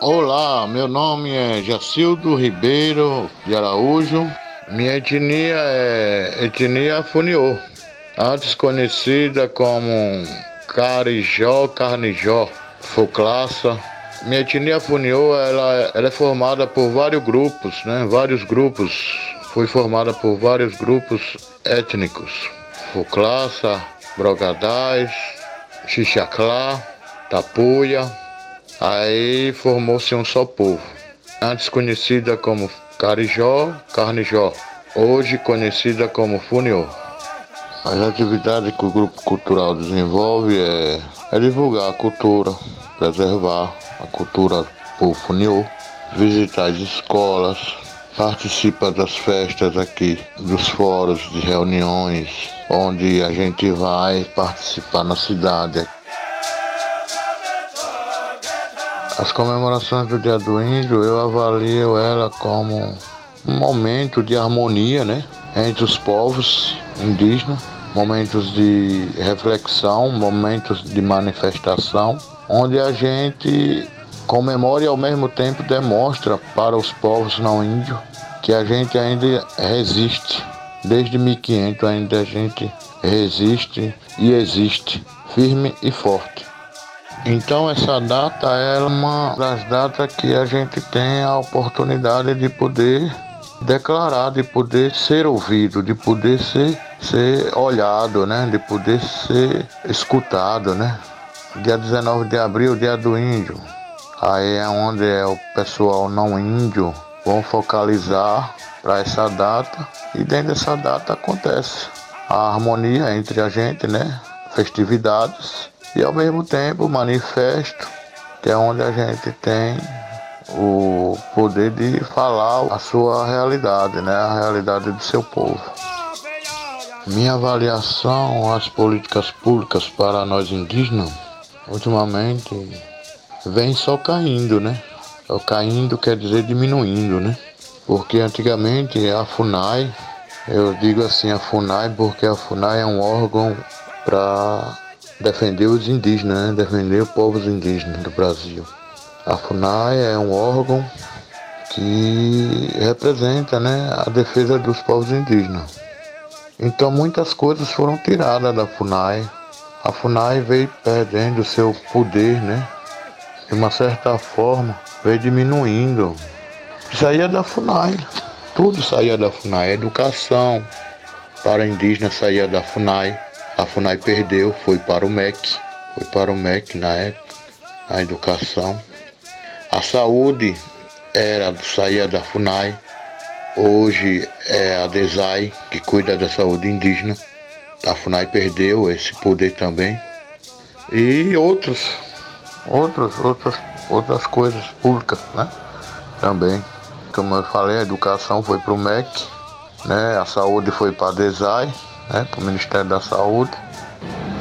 Olá, meu nome é Jacildo Ribeiro de Araújo. Minha etnia é etnia Funiô, antes conhecida como Carijó, Carnijó, Foclaça. Minha etnia Funiô ela, ela é formada por vários grupos, né? Vários grupos. Foi formada por vários grupos étnicos. Foclaça, Brogadais, Xixaclá, Tapuia, Aí formou-se um só povo, antes conhecida como Carijó, Carnijó, hoje conhecida como Funiô. As atividades que o grupo cultural desenvolve é, é divulgar a cultura, preservar a cultura do Funiô, visitar as escolas, participa das festas aqui, dos fóruns de reuniões, onde a gente vai participar na cidade. As comemorações do Dia do Índio, eu avalio ela como um momento de harmonia, né, entre os povos indígenas, momentos de reflexão, momentos de manifestação, onde a gente comemora e ao mesmo tempo demonstra para os povos não índios que a gente ainda resiste. Desde 1500 ainda a gente resiste e existe, firme e forte. Então essa data é uma das datas que a gente tem a oportunidade de poder declarar, de poder ser ouvido, de poder ser, ser olhado, né? de poder ser escutado. Né? Dia 19 de abril, dia do índio. Aí é onde é o pessoal não índio vão focalizar para essa data e dentro dessa data acontece a harmonia entre a gente, né? Festividades e ao mesmo tempo manifesto, que é onde a gente tem o poder de falar a sua realidade, né? a realidade do seu povo. Minha avaliação às políticas públicas para nós indígenas, ultimamente, vem só caindo, né? Só caindo quer dizer diminuindo, né? Porque antigamente a FUNAI, eu digo assim a FUNAI porque a FUNAI é um órgão para defender os indígenas, né? defender os povos indígenas do Brasil. A FUNAI é um órgão que representa né, a defesa dos povos indígenas. Então muitas coisas foram tiradas da FUNAI. A FUNAI veio perdendo seu poder, né? De uma certa forma, veio diminuindo. Saía da FUNAI. Tudo saía da FUNAI. Educação para indígenas saía da FUNAI a FUNAI perdeu, foi para o MEC, foi para o MEC na época, a educação. A saúde era, saía da FUNAI, hoje é a DESAI que cuida da saúde indígena. A FUNAI perdeu esse poder também. E outros, outros, outras, outras coisas públicas, né? Também. Como eu falei, a educação foi para o MEC, né? a saúde foi para a DESAI né, para o Ministério da Saúde.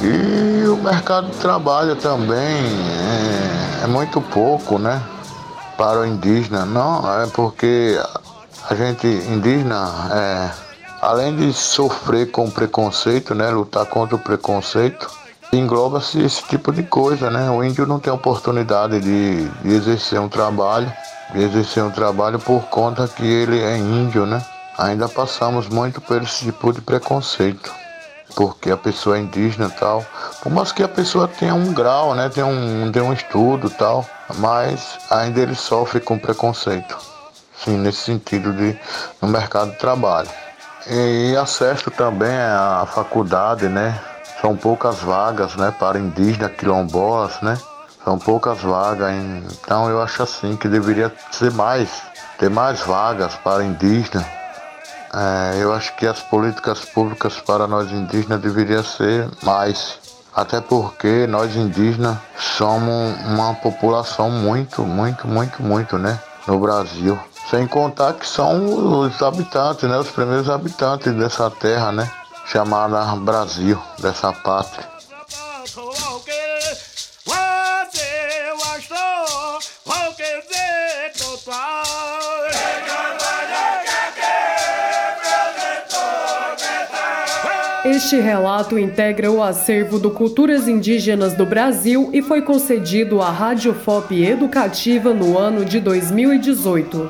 E o mercado de trabalho também é, é muito pouco, né? Para o indígena. Não, é porque a gente indígena, é, além de sofrer com preconceito, né? Lutar contra o preconceito, engloba-se esse tipo de coisa, né? O índio não tem oportunidade de, de exercer um trabalho, de exercer um trabalho por conta que ele é índio, né? Ainda passamos muito por esse tipo de preconceito. Porque a pessoa é indígena e tal, por mais que a pessoa tenha um grau, né, tenha um, tenha um estudo tal, mas ainda ele sofre com preconceito. Sim, nesse sentido de no mercado de trabalho. E acesso também à faculdade, né? São poucas vagas, né, para indígenas quilombolas, né? São poucas vagas, então eu acho assim que deveria ser mais, ter mais vagas para indígenas é, eu acho que as políticas públicas para nós indígenas deveriam ser mais. Até porque nós indígenas somos uma população muito, muito, muito, muito, né? No Brasil. Sem contar que são os habitantes, né? Os primeiros habitantes dessa terra, né? Chamada Brasil, dessa pátria. Este relato integra o acervo do Culturas Indígenas do Brasil e foi concedido à Rádio FOP Educativa no ano de 2018.